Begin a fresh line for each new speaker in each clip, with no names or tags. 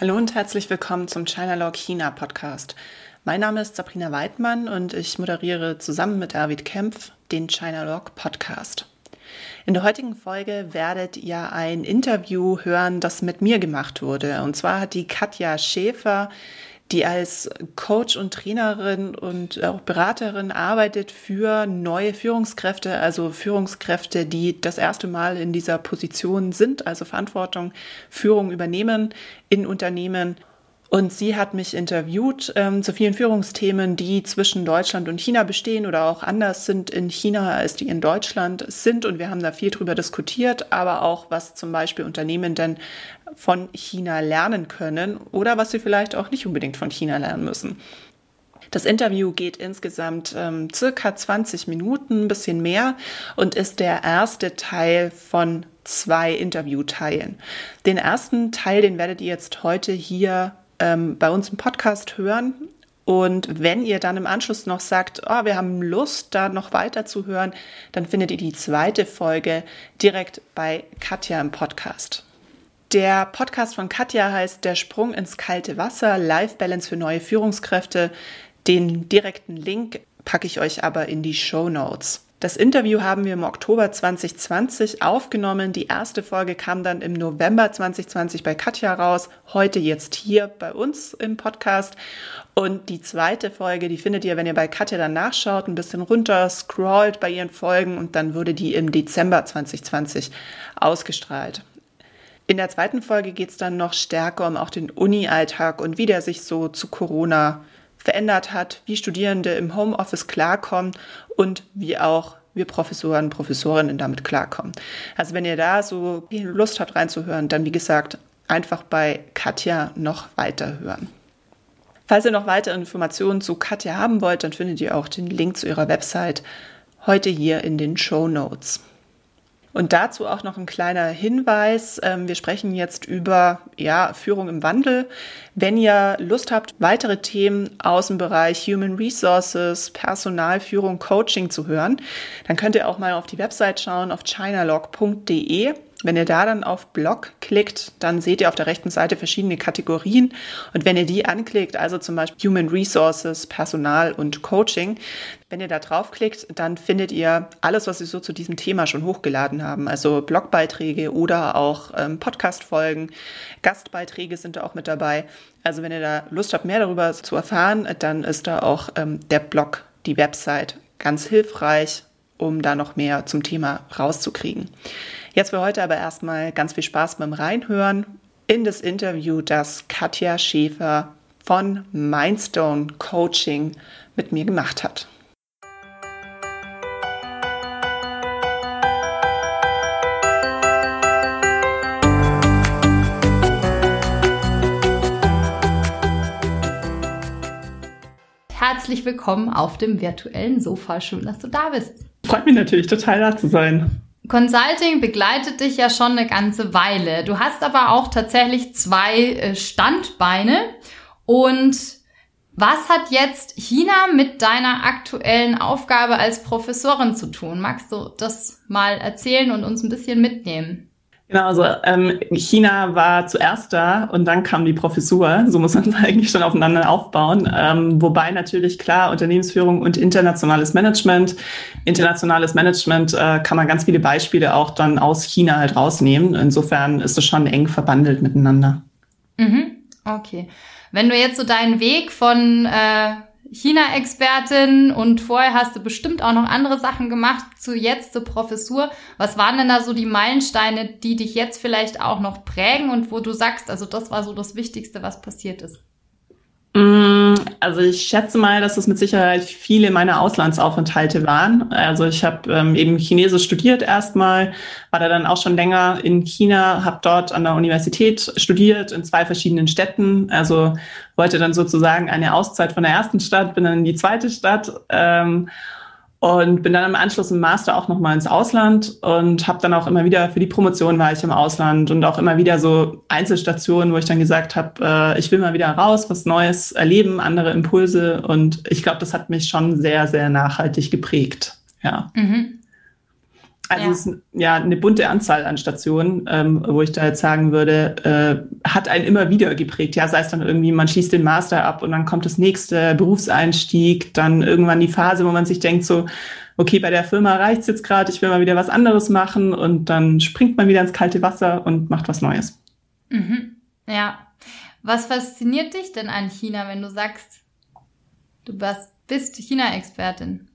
Hallo und herzlich willkommen zum China Law China Podcast. Mein Name ist Sabrina Weidmann und ich moderiere zusammen mit David Kempf den China Log Podcast. In der heutigen Folge werdet ihr ein Interview hören, das mit mir gemacht wurde. Und zwar hat die Katja Schäfer die als Coach und Trainerin und auch Beraterin arbeitet für neue Führungskräfte, also Führungskräfte, die das erste Mal in dieser Position sind, also Verantwortung, Führung übernehmen in Unternehmen und sie hat mich interviewt ähm, zu vielen Führungsthemen, die zwischen Deutschland und China bestehen oder auch anders sind in China, als die in Deutschland sind. Und wir haben da viel drüber diskutiert, aber auch, was zum Beispiel Unternehmen denn von China lernen können oder was sie vielleicht auch nicht unbedingt von China lernen müssen. Das Interview geht insgesamt ähm, circa 20 Minuten, ein bisschen mehr und ist der erste Teil von zwei Interviewteilen. Den ersten Teil, den werdet ihr jetzt heute hier ähm, bei uns im Podcast hören. Und wenn ihr dann im Anschluss noch sagt, oh, wir haben Lust, da noch weiter zu hören, dann findet ihr die zweite Folge direkt bei Katja im Podcast. Der Podcast von Katja heißt Der Sprung ins kalte Wasser, Life Balance für neue Führungskräfte. Den direkten Link packe ich euch aber in die Show Notes. Das Interview haben wir im Oktober 2020 aufgenommen. Die erste Folge kam dann im November 2020 bei Katja raus. Heute jetzt hier bei uns im Podcast. Und die zweite Folge, die findet ihr, wenn ihr bei Katja dann nachschaut, ein bisschen runter scrollt bei ihren Folgen und dann wurde die im Dezember 2020 ausgestrahlt. In der zweiten Folge geht es dann noch stärker um auch den Uni-Alltag und wie der sich so zu Corona verändert hat, wie Studierende im Homeoffice klarkommen und wie auch wir Professoren, und Professorinnen damit klarkommen. Also wenn ihr da so Lust habt reinzuhören, dann wie gesagt einfach bei Katja noch weiterhören. Falls ihr noch weitere Informationen zu Katja haben wollt, dann findet ihr auch den Link zu ihrer Website heute hier in den Show Notes. Und dazu auch noch ein kleiner Hinweis. Ähm, wir sprechen jetzt über ja, Führung im Wandel. Wenn ihr Lust habt, weitere Themen aus dem Bereich Human Resources, Personalführung, Coaching zu hören, dann könnt ihr auch mal auf die Website schauen auf chinalog.de. Wenn ihr da dann auf Blog klickt, dann seht ihr auf der rechten Seite verschiedene Kategorien. Und wenn ihr die anklickt, also zum Beispiel Human Resources, Personal und Coaching, wenn ihr da draufklickt, dann findet ihr alles, was wir so zu diesem Thema schon hochgeladen haben. Also Blogbeiträge oder auch ähm, Podcast-Folgen. Gastbeiträge sind da auch mit dabei. Also wenn ihr da Lust habt, mehr darüber zu erfahren, dann ist da auch ähm, der Blog, die Website ganz hilfreich, um da noch mehr zum Thema rauszukriegen. Jetzt für heute aber erstmal ganz viel Spaß beim Reinhören in das Interview, das Katja Schäfer von Mindstone Coaching mit mir gemacht hat.
Herzlich willkommen auf dem virtuellen Sofa. Schön, dass du da bist.
Freut mich natürlich total da zu sein.
Consulting begleitet dich ja schon eine ganze Weile. Du hast aber auch tatsächlich zwei äh, Standbeine. Und was hat jetzt China mit deiner aktuellen Aufgabe als Professorin zu tun? Magst du das mal erzählen und uns ein bisschen mitnehmen?
Genau, also ähm, China war zuerst da und dann kam die Professur. So muss man es eigentlich schon aufeinander aufbauen. Ähm, wobei natürlich klar Unternehmensführung und internationales Management. Internationales Management äh, kann man ganz viele Beispiele auch dann aus China halt rausnehmen. Insofern ist es schon eng verbandelt miteinander.
Mhm. Okay. Wenn du jetzt so deinen Weg von äh China-Expertin und vorher hast du bestimmt auch noch andere Sachen gemacht zu jetzt zur Professur. Was waren denn da so die Meilensteine, die dich jetzt vielleicht auch noch prägen und wo du sagst, also das war so das Wichtigste, was passiert ist?
Mm, also ich schätze mal, dass es mit Sicherheit viele meiner Auslandsaufenthalte waren. Also ich habe ähm, eben Chinesisch studiert erstmal, war da dann auch schon länger in China, habe dort an der Universität studiert in zwei verschiedenen Städten. Also wollte dann sozusagen eine Auszeit von der ersten Stadt, bin dann in die zweite Stadt. Ähm, und bin dann im Anschluss im Master auch nochmal ins Ausland und habe dann auch immer wieder für die Promotion war ich im Ausland und auch immer wieder so Einzelstationen, wo ich dann gesagt habe, äh, ich will mal wieder raus, was Neues erleben, andere Impulse und ich glaube, das hat mich schon sehr, sehr nachhaltig geprägt. Ja. Mhm. Also ja. es ist ja eine bunte Anzahl an Stationen, ähm, wo ich da jetzt sagen würde, äh, hat einen immer wieder geprägt. Ja, sei es dann irgendwie, man schließt den Master ab und dann kommt das nächste Berufseinstieg, dann irgendwann die Phase, wo man sich denkt so, okay, bei der Firma reicht's jetzt gerade, ich will mal wieder was anderes machen und dann springt man wieder ins kalte Wasser und macht was Neues.
Mhm. Ja. Was fasziniert dich denn an China, wenn du sagst, du bist China-Expertin?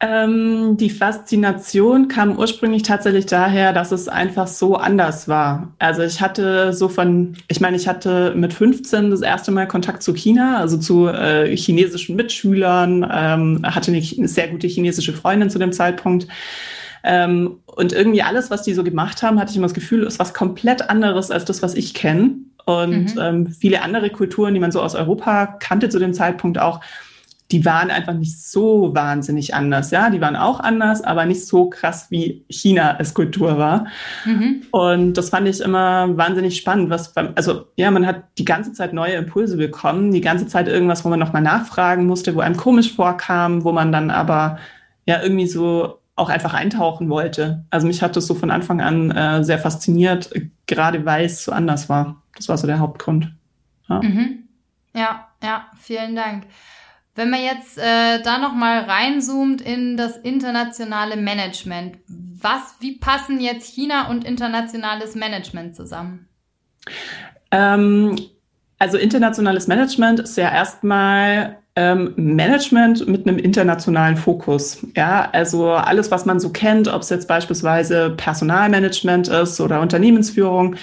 Ähm, die Faszination kam ursprünglich tatsächlich daher, dass es einfach so anders war. Also ich hatte so von, ich meine, ich hatte mit 15 das erste Mal Kontakt zu China, also zu äh, chinesischen Mitschülern, ähm, hatte eine, eine sehr gute chinesische Freundin zu dem Zeitpunkt. Ähm, und irgendwie alles, was die so gemacht haben, hatte ich immer das Gefühl, ist was komplett anderes als das, was ich kenne. Und mhm. ähm, viele andere Kulturen, die man so aus Europa kannte zu dem Zeitpunkt auch, die waren einfach nicht so wahnsinnig anders. Ja, die waren auch anders, aber nicht so krass wie China als Kultur war. Mhm. Und das fand ich immer wahnsinnig spannend. Was, also ja, man hat die ganze Zeit neue Impulse bekommen, die ganze Zeit irgendwas, wo man nochmal nachfragen musste, wo einem komisch vorkam, wo man dann aber ja irgendwie so auch einfach eintauchen wollte. Also mich hat das so von Anfang an äh, sehr fasziniert, gerade weil es so anders war. Das war so der Hauptgrund.
Ja, mhm. ja, ja, vielen Dank. Wenn man jetzt äh, da nochmal reinzoomt in das internationale Management, was, wie passen jetzt China und internationales Management zusammen?
Ähm, also internationales Management ist ja erstmal ähm, Management mit einem internationalen Fokus. Ja, also alles, was man so kennt, ob es jetzt beispielsweise Personalmanagement ist oder Unternehmensführung,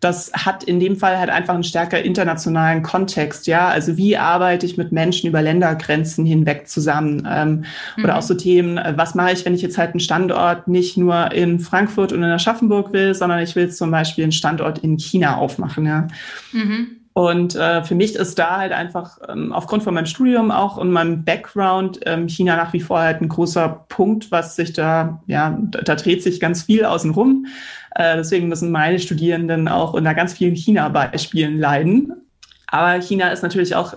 das hat in dem Fall halt einfach einen stärker internationalen Kontext. Ja, also wie arbeite ich mit Menschen über Ländergrenzen hinweg zusammen? Ähm, mhm. Oder auch so Themen, äh, was mache ich, wenn ich jetzt halt einen Standort nicht nur in Frankfurt und in Aschaffenburg will, sondern ich will zum Beispiel einen Standort in China aufmachen. Ja. Mhm. Und äh, für mich ist da halt einfach ähm, aufgrund von meinem Studium auch und meinem Background ähm, China nach wie vor halt ein großer Punkt, was sich da, ja, da, da dreht sich ganz viel außen rum. Äh, deswegen müssen meine Studierenden auch unter ganz vielen China-Beispielen leiden. Aber China ist natürlich auch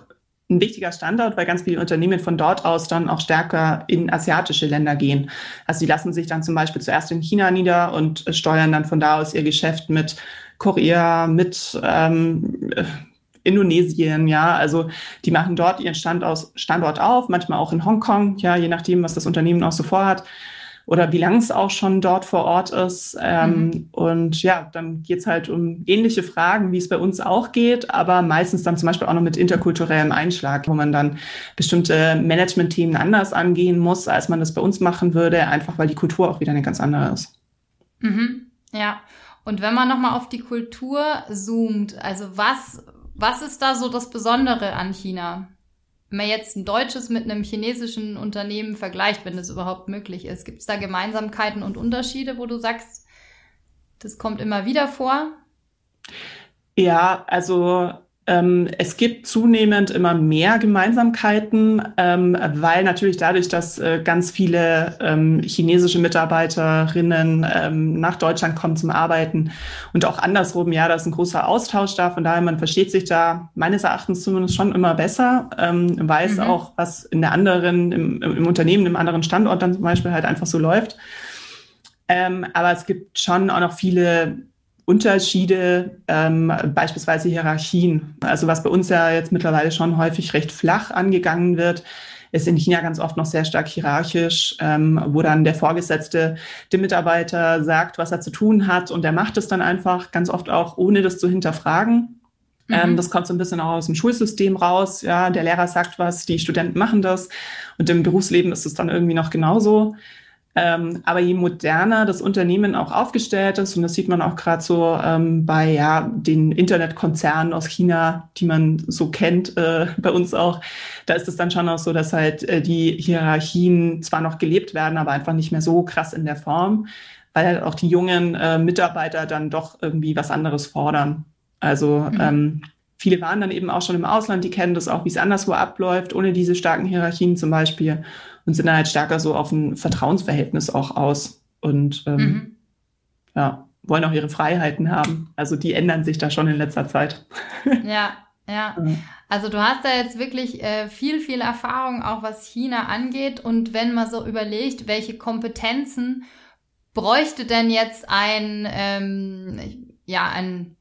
ein wichtiger Standort, weil ganz viele Unternehmen von dort aus dann auch stärker in asiatische Länder gehen. Also die lassen sich dann zum Beispiel zuerst in China nieder und steuern dann von da aus ihr Geschäft mit Korea, mit ähm, Indonesien, ja, also die machen dort ihren Standort, Standort auf, manchmal auch in Hongkong, ja, je nachdem, was das Unternehmen auch so vorhat oder wie lange es auch schon dort vor Ort ist. Ähm, mhm. Und ja, dann geht's halt um ähnliche Fragen, wie es bei uns auch geht, aber meistens dann zum Beispiel auch noch mit interkulturellem Einschlag, wo man dann bestimmte Management-Themen anders angehen muss, als man das bei uns machen würde, einfach weil die Kultur auch wieder eine ganz andere ist.
Mhm. Ja. Und wenn man nochmal auf die Kultur zoomt, also was, was ist da so das Besondere an China? Wenn man jetzt ein deutsches mit einem chinesischen Unternehmen vergleicht, wenn das überhaupt möglich ist, gibt es da Gemeinsamkeiten und Unterschiede, wo du sagst, das kommt immer wieder vor?
Ja, also es gibt zunehmend immer mehr Gemeinsamkeiten, ähm, weil natürlich dadurch, dass äh, ganz viele ähm, chinesische Mitarbeiterinnen ähm, nach Deutschland kommen zum Arbeiten und auch andersrum, ja, da ist ein großer Austausch da. Von daher, man versteht sich da meines Erachtens zumindest schon immer besser, ähm, weiß mhm. auch, was in der anderen, im, im Unternehmen, im anderen Standort dann zum Beispiel halt einfach so läuft. Ähm, aber es gibt schon auch noch viele Unterschiede, ähm, beispielsweise Hierarchien. Also was bei uns ja jetzt mittlerweile schon häufig recht flach angegangen wird, ist in China ganz oft noch sehr stark hierarchisch, ähm, wo dann der Vorgesetzte dem Mitarbeiter sagt, was er zu tun hat und der macht es dann einfach ganz oft auch, ohne das zu hinterfragen. Mhm. Ähm, das kommt so ein bisschen auch aus dem Schulsystem raus. Ja, der Lehrer sagt was, die Studenten machen das und im Berufsleben ist es dann irgendwie noch genauso. Ähm, aber je moderner das Unternehmen auch aufgestellt ist, und das sieht man auch gerade so ähm, bei ja, den Internetkonzernen aus China, die man so kennt, äh, bei uns auch, da ist es dann schon auch so, dass halt äh, die Hierarchien zwar noch gelebt werden, aber einfach nicht mehr so krass in der Form, weil halt auch die jungen äh, Mitarbeiter dann doch irgendwie was anderes fordern. Also mhm. ähm, viele waren dann eben auch schon im Ausland, die kennen das auch, wie es anderswo abläuft, ohne diese starken Hierarchien zum Beispiel und sind dann halt stärker so auf ein Vertrauensverhältnis auch aus und ähm, mhm. ja, wollen auch ihre Freiheiten haben. Also die ändern sich da schon in letzter Zeit.
Ja, ja. Also du hast da jetzt wirklich äh, viel, viel Erfahrung, auch was China angeht. Und wenn man so überlegt, welche Kompetenzen bräuchte denn jetzt ein, ähm, ja, ein,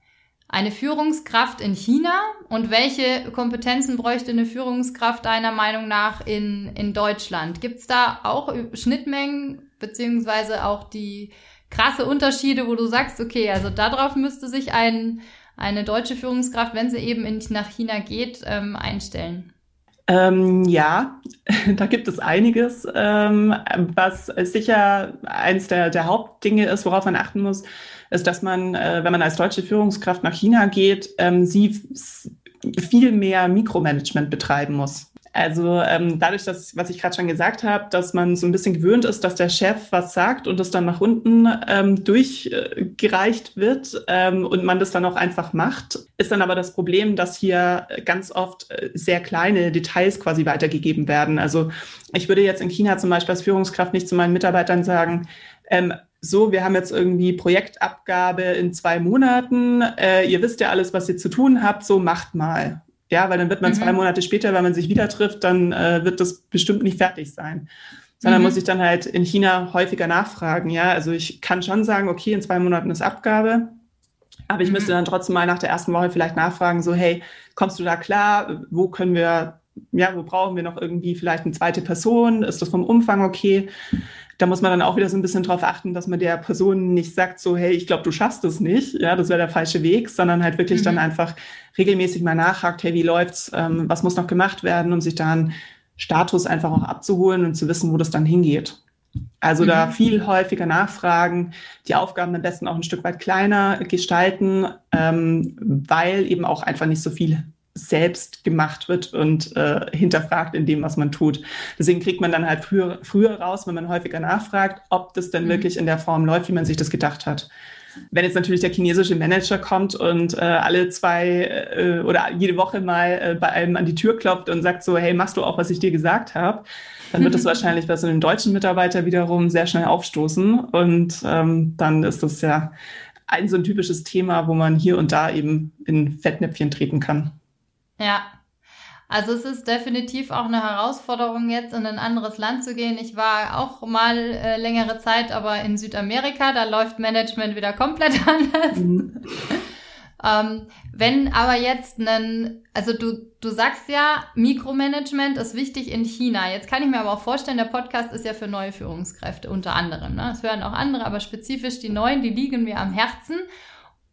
eine Führungskraft in China und welche Kompetenzen bräuchte eine Führungskraft deiner Meinung nach in, in Deutschland? Gibt es da auch Schnittmengen beziehungsweise auch die krasse Unterschiede, wo du sagst, okay, also darauf müsste sich ein eine deutsche Führungskraft, wenn sie eben in, nach China geht, ähm, einstellen?
Ähm, ja, da gibt es einiges, ähm, was sicher eins der, der Hauptdinge ist, worauf man achten muss, ist, dass man, äh, wenn man als deutsche Führungskraft nach China geht, ähm, sie viel mehr Mikromanagement betreiben muss. Also ähm, dadurch, dass, was ich gerade schon gesagt habe, dass man so ein bisschen gewöhnt ist, dass der Chef was sagt und das dann nach unten ähm, durchgereicht wird ähm, und man das dann auch einfach macht, ist dann aber das Problem, dass hier ganz oft äh, sehr kleine Details quasi weitergegeben werden. Also ich würde jetzt in China zum Beispiel als Führungskraft nicht zu meinen Mitarbeitern sagen, ähm, so, wir haben jetzt irgendwie Projektabgabe in zwei Monaten, äh, ihr wisst ja alles, was ihr zu tun habt, so macht mal. Ja, weil dann wird man mhm. zwei Monate später, wenn man sich wieder trifft, dann äh, wird das bestimmt nicht fertig sein. Sondern mhm. muss ich dann halt in China häufiger nachfragen. Ja, also ich kann schon sagen, okay, in zwei Monaten ist Abgabe. Aber ich mhm. müsste dann trotzdem mal nach der ersten Woche vielleicht nachfragen, so, hey, kommst du da klar? Wo können wir, ja, wo brauchen wir noch irgendwie vielleicht eine zweite Person? Ist das vom Umfang okay? Da muss man dann auch wieder so ein bisschen drauf achten, dass man der Person nicht sagt, so, hey, ich glaube, du schaffst es nicht, ja, das wäre der falsche Weg, sondern halt wirklich mhm. dann einfach regelmäßig mal nachhakt, hey, wie läuft's, ähm, was muss noch gemacht werden, um sich da einen Status einfach auch abzuholen und zu wissen, wo das dann hingeht. Also mhm. da viel häufiger nachfragen, die Aufgaben am besten auch ein Stück weit kleiner gestalten, ähm, weil eben auch einfach nicht so viel selbst gemacht wird und äh, hinterfragt in dem, was man tut. Deswegen kriegt man dann halt früher, früher raus, wenn man häufiger nachfragt, ob das denn mhm. wirklich in der Form läuft, wie man sich das gedacht hat. Wenn jetzt natürlich der chinesische Manager kommt und äh, alle zwei äh, oder jede Woche mal äh, bei einem an die Tür klopft und sagt so, hey, machst du auch, was ich dir gesagt habe, dann wird das wahrscheinlich bei so einem deutschen Mitarbeiter wiederum sehr schnell aufstoßen und ähm, dann ist das ja ein so ein typisches Thema, wo man hier und da eben in Fettnäpfchen treten kann.
Ja. Also es ist definitiv auch eine Herausforderung, jetzt in ein anderes Land zu gehen. Ich war auch mal äh, längere Zeit, aber in Südamerika, da läuft Management wieder komplett anders. Mhm. ähm, wenn aber jetzt einen, also du, du sagst ja, Mikromanagement ist wichtig in China. Jetzt kann ich mir aber auch vorstellen, der Podcast ist ja für neue Führungskräfte unter anderem. Ne? Es hören auch andere, aber spezifisch die neuen, die liegen mir am Herzen.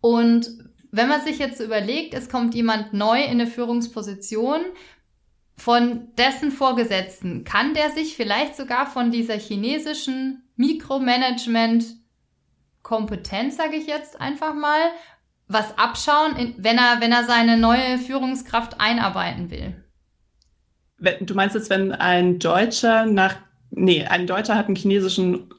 Und wenn man sich jetzt überlegt, es kommt jemand neu in eine Führungsposition, von dessen Vorgesetzten, kann der sich vielleicht sogar von dieser chinesischen Mikromanagement-Kompetenz, sage ich jetzt einfach mal, was abschauen, wenn er, wenn er seine neue Führungskraft einarbeiten will?
Du meinst jetzt, wenn ein Deutscher nach, nee, ein Deutscher hat einen chinesischen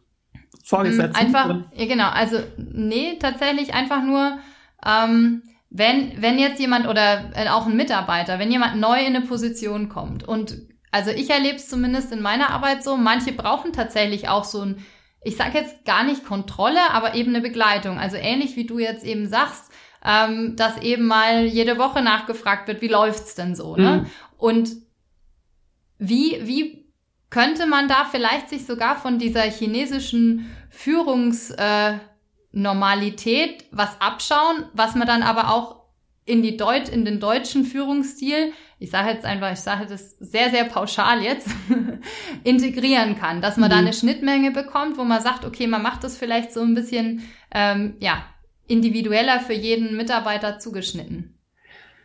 Vorgesetzten?
Einfach, ja, genau, also nee, tatsächlich einfach nur, ähm, wenn, wenn jetzt jemand oder äh, auch ein Mitarbeiter, wenn jemand neu in eine Position kommt und also ich erlebe es zumindest in meiner Arbeit so, manche brauchen tatsächlich auch so ein, ich sage jetzt gar nicht Kontrolle, aber eben eine Begleitung. Also ähnlich wie du jetzt eben sagst, ähm, dass eben mal jede Woche nachgefragt wird, wie läuft's denn so, ne? Mhm. Und wie, wie könnte man da vielleicht sich sogar von dieser chinesischen Führungs, äh, Normalität was abschauen, was man dann aber auch in die Deut in den deutschen Führungsstil, ich sage jetzt einfach, ich sage das sehr, sehr pauschal jetzt, integrieren kann, dass man mhm. da eine Schnittmenge bekommt, wo man sagt, okay, man macht das vielleicht so ein bisschen ähm, ja, individueller für jeden Mitarbeiter zugeschnitten.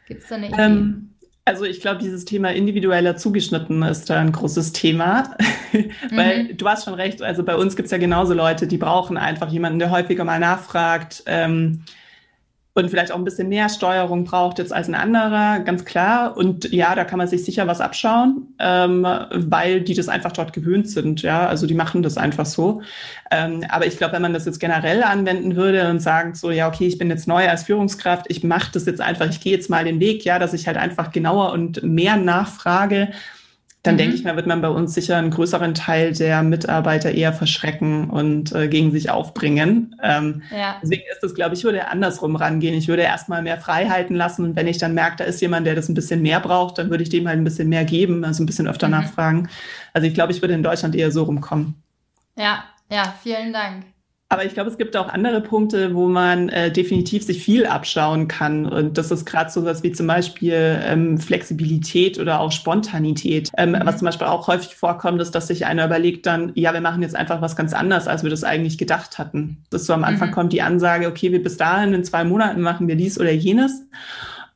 Gibt es da eine Idee? Ähm,
also ich glaube, dieses Thema individueller zugeschnitten ist da ein großes Thema, weil mhm. du hast schon recht, also bei uns gibt es ja genauso Leute, die brauchen einfach jemanden, der häufiger mal nachfragt. Ähm, und vielleicht auch ein bisschen mehr Steuerung braucht jetzt als ein anderer, ganz klar. Und ja, da kann man sich sicher was abschauen, ähm, weil die das einfach dort gewöhnt sind. Ja, also die machen das einfach so. Ähm, aber ich glaube, wenn man das jetzt generell anwenden würde und sagen so, ja, okay, ich bin jetzt neu als Führungskraft, ich mache das jetzt einfach, ich gehe jetzt mal den Weg, ja, dass ich halt einfach genauer und mehr nachfrage, dann mhm. denke ich mal, wird man bei uns sicher einen größeren Teil der Mitarbeiter eher verschrecken und äh, gegen sich aufbringen. Ähm, ja. Deswegen ist es, glaube ich, würde andersrum rangehen. Ich würde erstmal mehr Freiheiten lassen und wenn ich dann merke, da ist jemand, der das ein bisschen mehr braucht, dann würde ich dem halt ein bisschen mehr geben, also ein bisschen öfter mhm. nachfragen. Also ich glaube, ich würde in Deutschland eher so rumkommen.
Ja, ja, vielen Dank.
Aber ich glaube, es gibt auch andere Punkte, wo man äh, definitiv sich viel abschauen kann. Und das ist gerade so was wie zum Beispiel ähm, Flexibilität oder auch Spontanität. Ähm, mhm. Was zum Beispiel auch häufig vorkommt, ist, dass sich einer überlegt dann, ja, wir machen jetzt einfach was ganz anderes, als wir das eigentlich gedacht hatten. Das so am Anfang mhm. kommt die Ansage, okay, wir bis dahin in zwei Monaten machen wir dies oder jenes.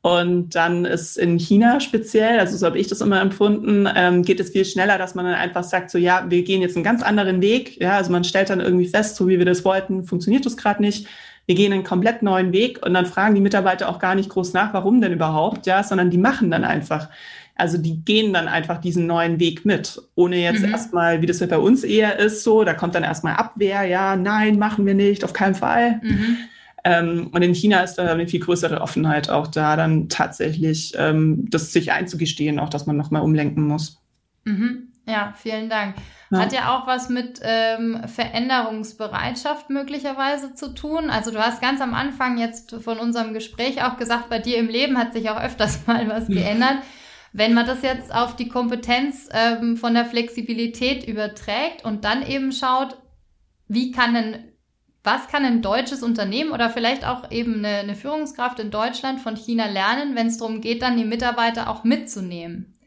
Und dann ist in China speziell, also so habe ich das immer empfunden, ähm, geht es viel schneller, dass man dann einfach sagt, so ja, wir gehen jetzt einen ganz anderen Weg. Ja, also man stellt dann irgendwie fest, so wie wir das wollten, funktioniert das gerade nicht. Wir gehen einen komplett neuen Weg und dann fragen die Mitarbeiter auch gar nicht groß nach, warum denn überhaupt, ja, sondern die machen dann einfach. Also die gehen dann einfach diesen neuen Weg mit, ohne jetzt mhm. erstmal, wie das bei uns eher ist, so, da kommt dann erstmal Abwehr, ja, nein, machen wir nicht, auf keinen Fall. Mhm. Ähm, und in China ist da eine viel größere Offenheit auch da, dann tatsächlich ähm, das sich einzugestehen, auch dass man nochmal umlenken muss.
Mhm. Ja, vielen Dank. Ja. Hat ja auch was mit ähm, Veränderungsbereitschaft möglicherweise zu tun. Also du hast ganz am Anfang jetzt von unserem Gespräch auch gesagt, bei dir im Leben hat sich auch öfters mal was geändert. Wenn man das jetzt auf die Kompetenz ähm, von der Flexibilität überträgt und dann eben schaut, wie kann denn was kann ein deutsches Unternehmen oder vielleicht auch eben eine, eine Führungskraft in Deutschland von China lernen, wenn es darum geht, dann die Mitarbeiter auch mitzunehmen?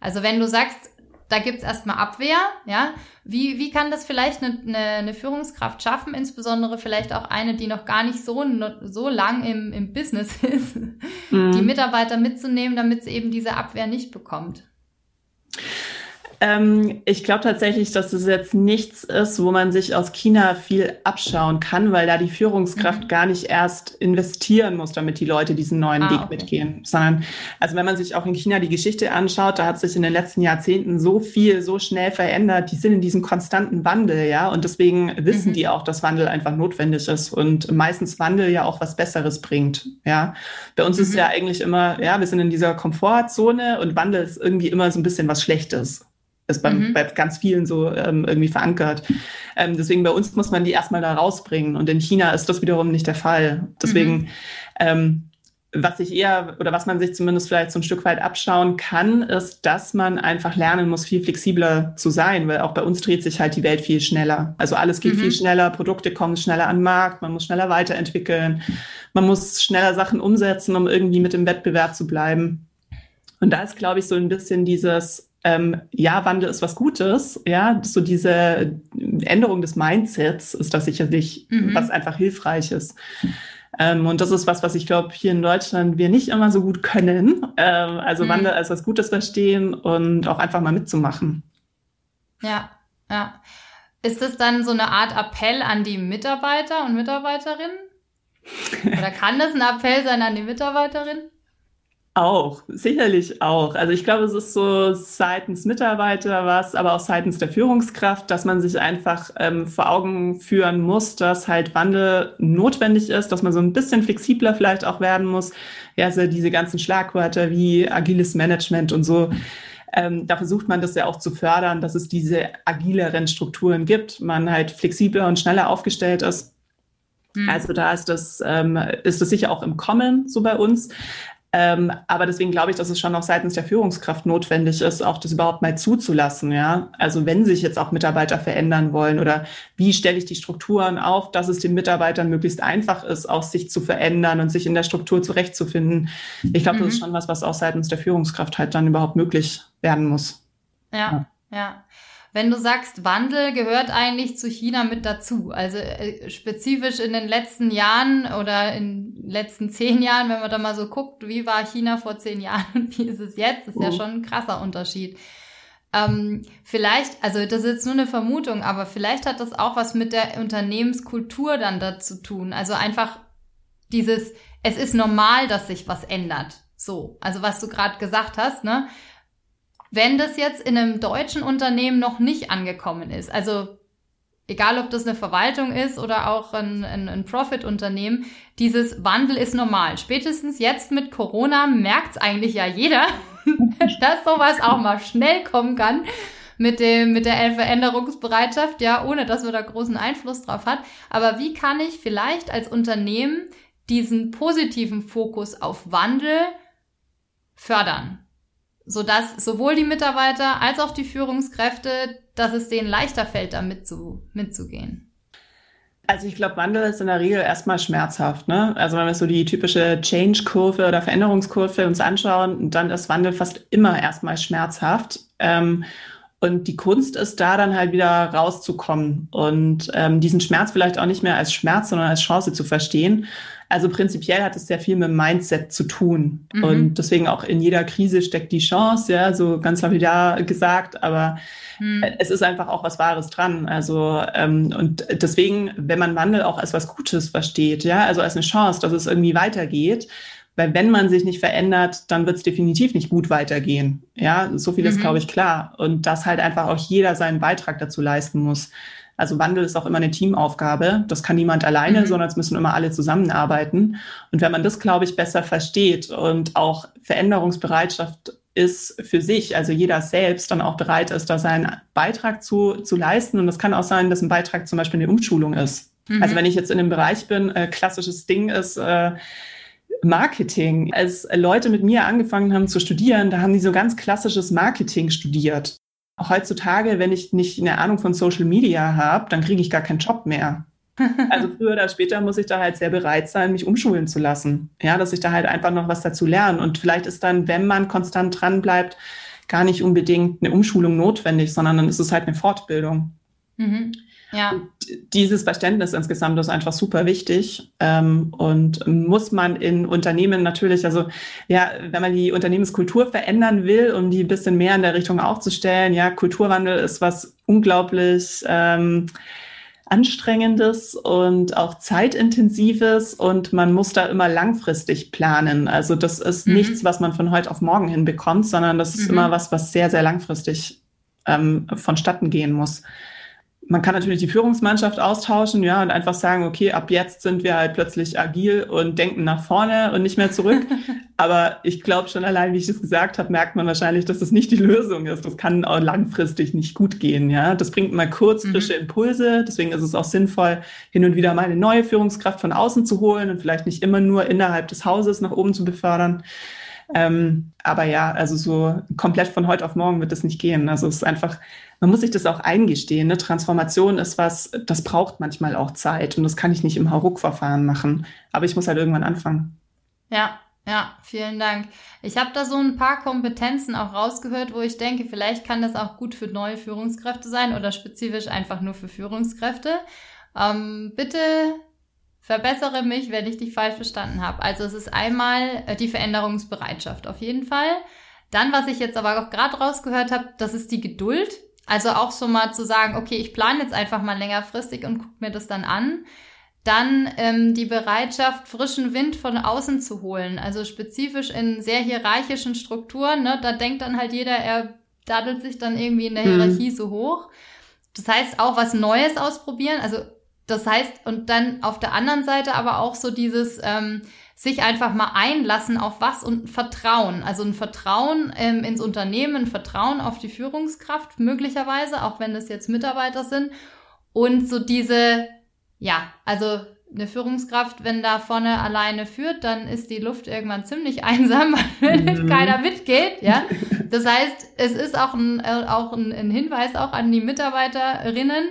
Also wenn du sagst, da gibt's erstmal Abwehr, ja, wie, wie kann das vielleicht eine, eine, eine Führungskraft schaffen, insbesondere vielleicht auch eine, die noch gar nicht so, so lang im, im Business ist, mhm. die Mitarbeiter mitzunehmen, damit sie eben diese Abwehr nicht bekommt?
Ähm, ich glaube tatsächlich, dass es jetzt nichts ist, wo man sich aus China viel abschauen kann, weil da die Führungskraft mhm. gar nicht erst investieren muss, damit die Leute diesen neuen ah, Weg okay. mitgehen. Sondern, also wenn man sich auch in China die Geschichte anschaut, da hat sich in den letzten Jahrzehnten so viel, so schnell verändert. Die sind in diesem konstanten Wandel, ja. Und deswegen wissen mhm. die auch, dass Wandel einfach notwendig ist und meistens Wandel ja auch was Besseres bringt, ja. Bei uns mhm. ist ja eigentlich immer, ja, wir sind in dieser Komfortzone und Wandel ist irgendwie immer so ein bisschen was Schlechtes ist beim, mhm. bei ganz vielen so ähm, irgendwie verankert. Ähm, deswegen bei uns muss man die erstmal da rausbringen und in China ist das wiederum nicht der Fall. Deswegen, mhm. ähm, was ich eher oder was man sich zumindest vielleicht so ein Stück weit abschauen kann, ist, dass man einfach lernen muss, viel flexibler zu sein, weil auch bei uns dreht sich halt die Welt viel schneller. Also alles geht mhm. viel schneller, Produkte kommen schneller an den Markt, man muss schneller weiterentwickeln, man muss schneller Sachen umsetzen, um irgendwie mit im Wettbewerb zu bleiben. Und da ist, glaube ich, so ein bisschen dieses ähm, ja, Wandel ist was Gutes, ja, so diese Änderung des Mindsets ist das sicherlich mhm. was einfach hilfreiches. Ähm, und das ist was, was ich glaube, hier in Deutschland wir nicht immer so gut können. Ähm, also mhm. Wandel als was Gutes verstehen und auch einfach mal mitzumachen.
Ja, ja. Ist das dann so eine Art Appell an die Mitarbeiter und Mitarbeiterinnen? Oder kann das ein Appell sein an die Mitarbeiterinnen?
Auch, sicherlich auch. Also ich glaube, es ist so seitens Mitarbeiter was, aber auch seitens der Führungskraft, dass man sich einfach ähm, vor Augen führen muss, dass halt Wandel notwendig ist, dass man so ein bisschen flexibler vielleicht auch werden muss. Ja, also diese ganzen Schlagwörter wie agiles Management und so. Ähm, da versucht man das ja auch zu fördern, dass es diese agileren Strukturen gibt, man halt flexibler und schneller aufgestellt ist. Hm. Also da ist das, ähm, ist das sicher auch im Kommen so bei uns. Ähm, aber deswegen glaube ich, dass es schon auch seitens der Führungskraft notwendig ist, auch das überhaupt mal zuzulassen. Ja, also wenn sich jetzt auch Mitarbeiter verändern wollen oder wie stelle ich die Strukturen auf, dass es den Mitarbeitern möglichst einfach ist, auch sich zu verändern und sich in der Struktur zurechtzufinden. Ich glaube, mhm. das ist mhm. schon was, was auch seitens der Führungskraft halt dann überhaupt möglich werden muss.
ja. ja. ja wenn du sagst, Wandel gehört eigentlich zu China mit dazu. Also äh, spezifisch in den letzten Jahren oder in den letzten zehn Jahren, wenn man da mal so guckt, wie war China vor zehn Jahren und wie ist es jetzt, ist ja mhm. schon ein krasser Unterschied. Ähm, vielleicht, also das ist jetzt nur eine Vermutung, aber vielleicht hat das auch was mit der Unternehmenskultur dann dazu tun. Also einfach dieses, es ist normal, dass sich was ändert. So, also was du gerade gesagt hast, ne? Wenn das jetzt in einem deutschen Unternehmen noch nicht angekommen ist. Also egal ob das eine Verwaltung ist oder auch ein, ein, ein Profit-Unternehmen, dieses Wandel ist normal. Spätestens jetzt mit Corona merkt es eigentlich ja jeder, dass sowas auch mal schnell kommen kann mit dem, mit der Veränderungsbereitschaft, ja, ohne dass man da großen Einfluss drauf hat. Aber wie kann ich vielleicht als Unternehmen diesen positiven Fokus auf Wandel fördern? Sodass sowohl die Mitarbeiter als auch die Führungskräfte, dass es denen leichter fällt, da mitzu, mitzugehen.
Also ich glaube, Wandel ist in der Regel erstmal schmerzhaft. Ne? Also wenn wir so die typische Change-Kurve oder Veränderungskurve uns anschauen, dann ist Wandel fast immer erstmal schmerzhaft. Ähm, und die Kunst ist da dann halt wieder rauszukommen und ähm, diesen Schmerz vielleicht auch nicht mehr als Schmerz, sondern als Chance zu verstehen. Also prinzipiell hat es sehr viel mit Mindset zu tun. Mhm. Und deswegen auch in jeder Krise steckt die Chance, ja, so ganz lapidar gesagt, aber mhm. es ist einfach auch was Wahres dran. Also, ähm, und deswegen, wenn man Wandel auch als was Gutes versteht, ja, also als eine Chance, dass es irgendwie weitergeht, weil wenn man sich nicht verändert, dann wird es definitiv nicht gut weitergehen. Ja, so viel ist, mhm. glaube ich, klar. Und dass halt einfach auch jeder seinen Beitrag dazu leisten muss. Also Wandel ist auch immer eine Teamaufgabe. Das kann niemand alleine, mhm. sondern es müssen immer alle zusammenarbeiten. Und wenn man das, glaube ich, besser versteht und auch Veränderungsbereitschaft ist für sich, also jeder selbst dann auch bereit ist, da seinen Beitrag zu, zu leisten. Und das kann auch sein, dass ein Beitrag zum Beispiel eine Umschulung ist. Mhm. Also wenn ich jetzt in dem Bereich bin, äh, klassisches Ding ist, äh, Marketing. Als Leute mit mir angefangen haben zu studieren, da haben die so ganz klassisches Marketing studiert. Auch heutzutage, wenn ich nicht eine Ahnung von Social Media habe, dann kriege ich gar keinen Job mehr. Also früher oder später muss ich da halt sehr bereit sein, mich umschulen zu lassen. Ja, dass ich da halt einfach noch was dazu lerne. Und vielleicht ist dann, wenn man konstant dran bleibt, gar nicht unbedingt eine Umschulung notwendig, sondern dann ist es halt eine Fortbildung. Mhm. Ja. dieses Verständnis insgesamt ist einfach super wichtig ähm, und muss man in Unternehmen natürlich, also ja, wenn man die Unternehmenskultur verändern will, um die ein bisschen mehr in der Richtung aufzustellen, ja, Kulturwandel ist was unglaublich ähm, anstrengendes und auch zeitintensives und man muss da immer langfristig planen. Also das ist mhm. nichts, was man von heute auf morgen hinbekommt, sondern das ist mhm. immer was, was sehr, sehr langfristig ähm, vonstatten gehen muss man kann natürlich die Führungsmannschaft austauschen, ja, und einfach sagen, okay, ab jetzt sind wir halt plötzlich agil und denken nach vorne und nicht mehr zurück. Aber ich glaube schon allein, wie ich es gesagt habe, merkt man wahrscheinlich, dass das nicht die Lösung ist. Das kann auch langfristig nicht gut gehen, ja. Das bringt mal kurz frische mhm. Impulse. Deswegen ist es auch sinnvoll, hin und wieder mal eine neue Führungskraft von außen zu holen und vielleicht nicht immer nur innerhalb des Hauses nach oben zu befördern. Ähm, aber ja, also so komplett von heute auf morgen wird das nicht gehen. Also es ist einfach, man muss sich das auch eingestehen. Ne? Transformation ist was, das braucht manchmal auch Zeit und das kann ich nicht im Hauruck-Verfahren machen. Aber ich muss halt irgendwann anfangen.
Ja, ja, vielen Dank. Ich habe da so ein paar Kompetenzen auch rausgehört, wo ich denke, vielleicht kann das auch gut für neue Führungskräfte sein oder spezifisch einfach nur für Führungskräfte. Ähm, bitte verbessere mich, wenn ich dich falsch verstanden habe. Also es ist einmal äh, die Veränderungsbereitschaft auf jeden Fall. Dann, was ich jetzt aber auch gerade rausgehört habe, das ist die Geduld. Also auch schon mal zu sagen, okay, ich plane jetzt einfach mal längerfristig und gucke mir das dann an. Dann ähm, die Bereitschaft, frischen Wind von außen zu holen. Also spezifisch in sehr hierarchischen Strukturen. Ne? Da denkt dann halt jeder, er daddelt sich dann irgendwie in der mhm. Hierarchie mhm. so hoch. Das heißt auch was Neues ausprobieren. Also das heißt, und dann auf der anderen Seite aber auch so dieses ähm, sich einfach mal einlassen auf was und Vertrauen. Also ein Vertrauen ähm, ins Unternehmen, ein Vertrauen auf die Führungskraft, möglicherweise, auch wenn es jetzt Mitarbeiter sind. Und so diese, ja, also eine Führungskraft, wenn da vorne alleine führt, dann ist die Luft irgendwann ziemlich einsam, wenn mhm. keiner mitgeht, ja. Das heißt, es ist auch ein, äh, auch ein, ein Hinweis auch an die Mitarbeiterinnen,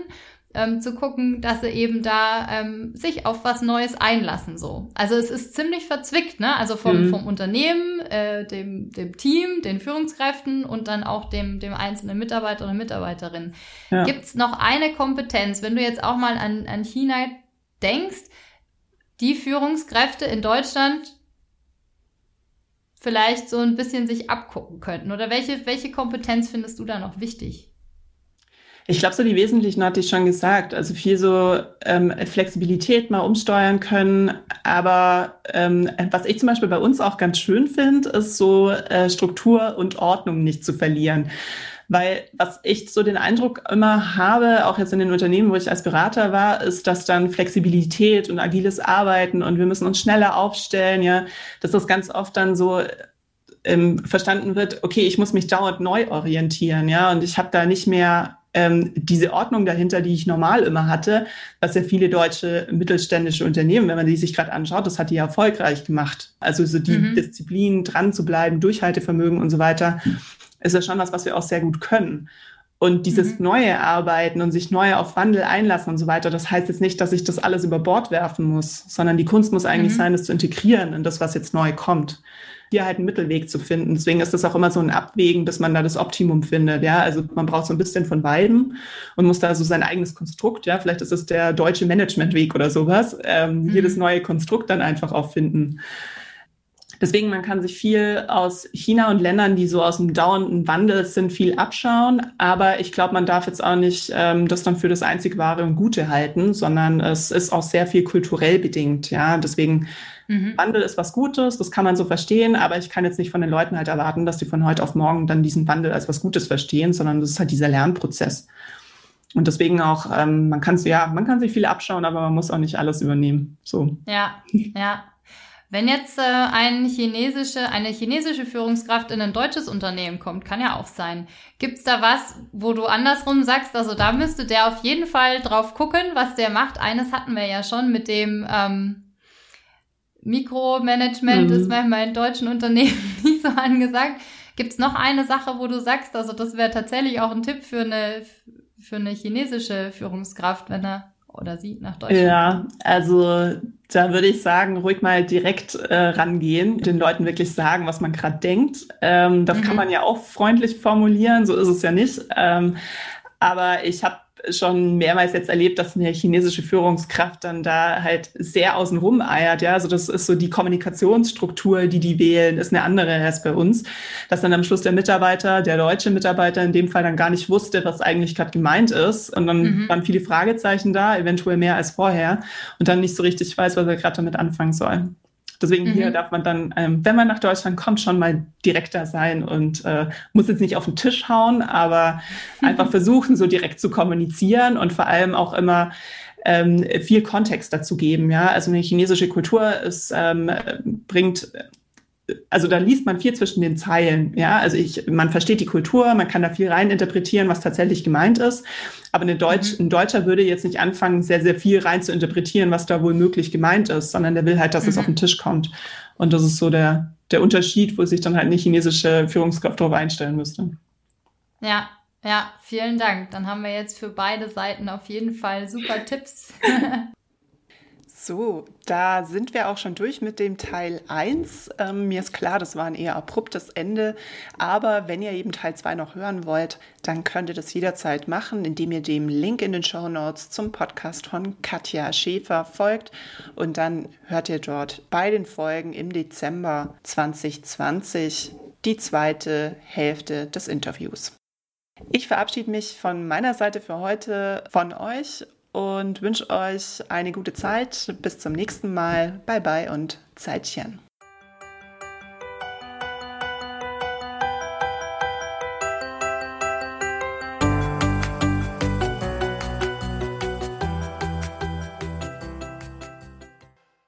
ähm, zu gucken, dass sie eben da ähm, sich auf was Neues einlassen. So, also es ist ziemlich verzwickt, ne? Also vom, mhm. vom Unternehmen, äh, dem, dem Team, den Führungskräften und dann auch dem, dem einzelnen Mitarbeiter oder Mitarbeiterin. Ja. Gibt es noch eine Kompetenz, wenn du jetzt auch mal an, an China denkst, die Führungskräfte in Deutschland vielleicht so ein bisschen sich abgucken könnten? Oder welche, welche Kompetenz findest du da noch wichtig?
Ich glaube, so die wesentlichen hatte ich schon gesagt. Also viel so ähm, Flexibilität mal umsteuern können. Aber ähm, was ich zum Beispiel bei uns auch ganz schön finde, ist so äh, Struktur und Ordnung nicht zu verlieren. Weil was ich so den Eindruck immer habe, auch jetzt in den Unternehmen, wo ich als Berater war, ist, dass dann Flexibilität und agiles Arbeiten und wir müssen uns schneller aufstellen, ja, dass das ganz oft dann so ähm, verstanden wird, okay, ich muss mich dauernd neu orientieren, ja, und ich habe da nicht mehr ähm, diese Ordnung dahinter, die ich normal immer hatte, was ja viele deutsche mittelständische Unternehmen, wenn man die sich gerade anschaut, das hat die ja erfolgreich gemacht. Also so die mhm. Disziplin, dran zu bleiben, Durchhaltevermögen und so weiter, ist ja schon was, was wir auch sehr gut können. Und dieses mhm. neue Arbeiten und sich neu auf Wandel einlassen und so weiter, das heißt jetzt nicht, dass ich das alles über Bord werfen muss, sondern die Kunst muss eigentlich mhm. sein, das zu integrieren in das, was jetzt neu kommt hier halt einen Mittelweg zu finden. Deswegen ist das auch immer so ein Abwägen, bis man da das Optimum findet. Ja, also man braucht so ein bisschen von beiden und muss da so sein eigenes Konstrukt, ja, vielleicht ist es der deutsche Managementweg oder sowas, ähm, mhm. das neue Konstrukt dann einfach auch finden. Deswegen, man kann sich viel aus China und Ländern, die so aus dem dauernden Wandel sind, viel abschauen. Aber ich glaube, man darf jetzt auch nicht ähm, das dann für das einzig wahre und Gute halten, sondern es ist auch sehr viel kulturell bedingt. Ja, deswegen Mhm. Wandel ist was Gutes, das kann man so verstehen, aber ich kann jetzt nicht von den Leuten halt erwarten, dass die von heute auf morgen dann diesen Wandel als was Gutes verstehen, sondern das ist halt dieser Lernprozess. Und deswegen auch, ähm, man kann ja, man kann sich viel abschauen, aber man muss auch nicht alles übernehmen. So.
Ja, ja. Wenn jetzt äh, ein chinesische, eine chinesische Führungskraft in ein deutsches Unternehmen kommt, kann ja auch sein. Gibt's da was, wo du andersrum sagst, also da müsste der auf jeden Fall drauf gucken, was der macht? Eines hatten wir ja schon mit dem ähm, Mikromanagement mhm. ist manchmal in deutschen Unternehmen nicht so angesagt. Gibt es noch eine Sache, wo du sagst, also das wäre tatsächlich auch ein Tipp für eine, für eine chinesische Führungskraft, wenn er oder sie nach Deutschland
Ja, also da würde ich sagen, ruhig mal direkt äh, rangehen, den Leuten wirklich sagen, was man gerade denkt. Ähm, das mhm. kann man ja auch freundlich formulieren, so ist es ja nicht. Ähm, aber ich habe schon mehrmals jetzt erlebt, dass eine chinesische Führungskraft dann da halt sehr außenrum eiert. Ja, also das ist so die Kommunikationsstruktur, die die wählen, ist eine andere als bei uns. Dass dann am Schluss der Mitarbeiter, der deutsche Mitarbeiter in dem Fall dann gar nicht wusste, was eigentlich gerade gemeint ist. Und dann mhm. waren viele Fragezeichen da, eventuell mehr als vorher. Und dann nicht so richtig weiß, was er gerade damit anfangen soll. Deswegen mhm. hier darf man dann, ähm, wenn man nach Deutschland kommt, schon mal direkter sein und äh, muss jetzt nicht auf den Tisch hauen, aber einfach versuchen, so direkt zu kommunizieren und vor allem auch immer ähm, viel Kontext dazu geben. Ja, also eine chinesische Kultur ist, ähm, bringt also da liest man viel zwischen den Zeilen. Ja, also ich, man versteht die Kultur, man kann da viel rein interpretieren, was tatsächlich gemeint ist. Aber eine Deutsch, mhm. ein Deutscher würde jetzt nicht anfangen, sehr, sehr viel rein zu interpretieren, was da wohl möglich gemeint ist, sondern der will halt, dass mhm. es auf den Tisch kommt. Und das ist so der, der Unterschied, wo sich dann halt eine chinesische Führungskraft darauf einstellen müsste.
Ja, ja, vielen Dank. Dann haben wir jetzt für beide Seiten auf jeden Fall super Tipps.
So, da sind wir auch schon durch mit dem Teil 1. Ähm, mir ist klar, das war ein eher abruptes Ende, aber wenn ihr eben Teil 2 noch hören wollt, dann könnt ihr das jederzeit machen, indem ihr dem Link in den Show Notes zum Podcast von Katja Schäfer folgt und dann hört ihr dort bei den Folgen im Dezember 2020 die zweite Hälfte des Interviews. Ich verabschiede mich von meiner Seite für heute von euch und wünsche euch eine gute Zeit. Bis zum nächsten Mal. Bye bye und Zeitchen.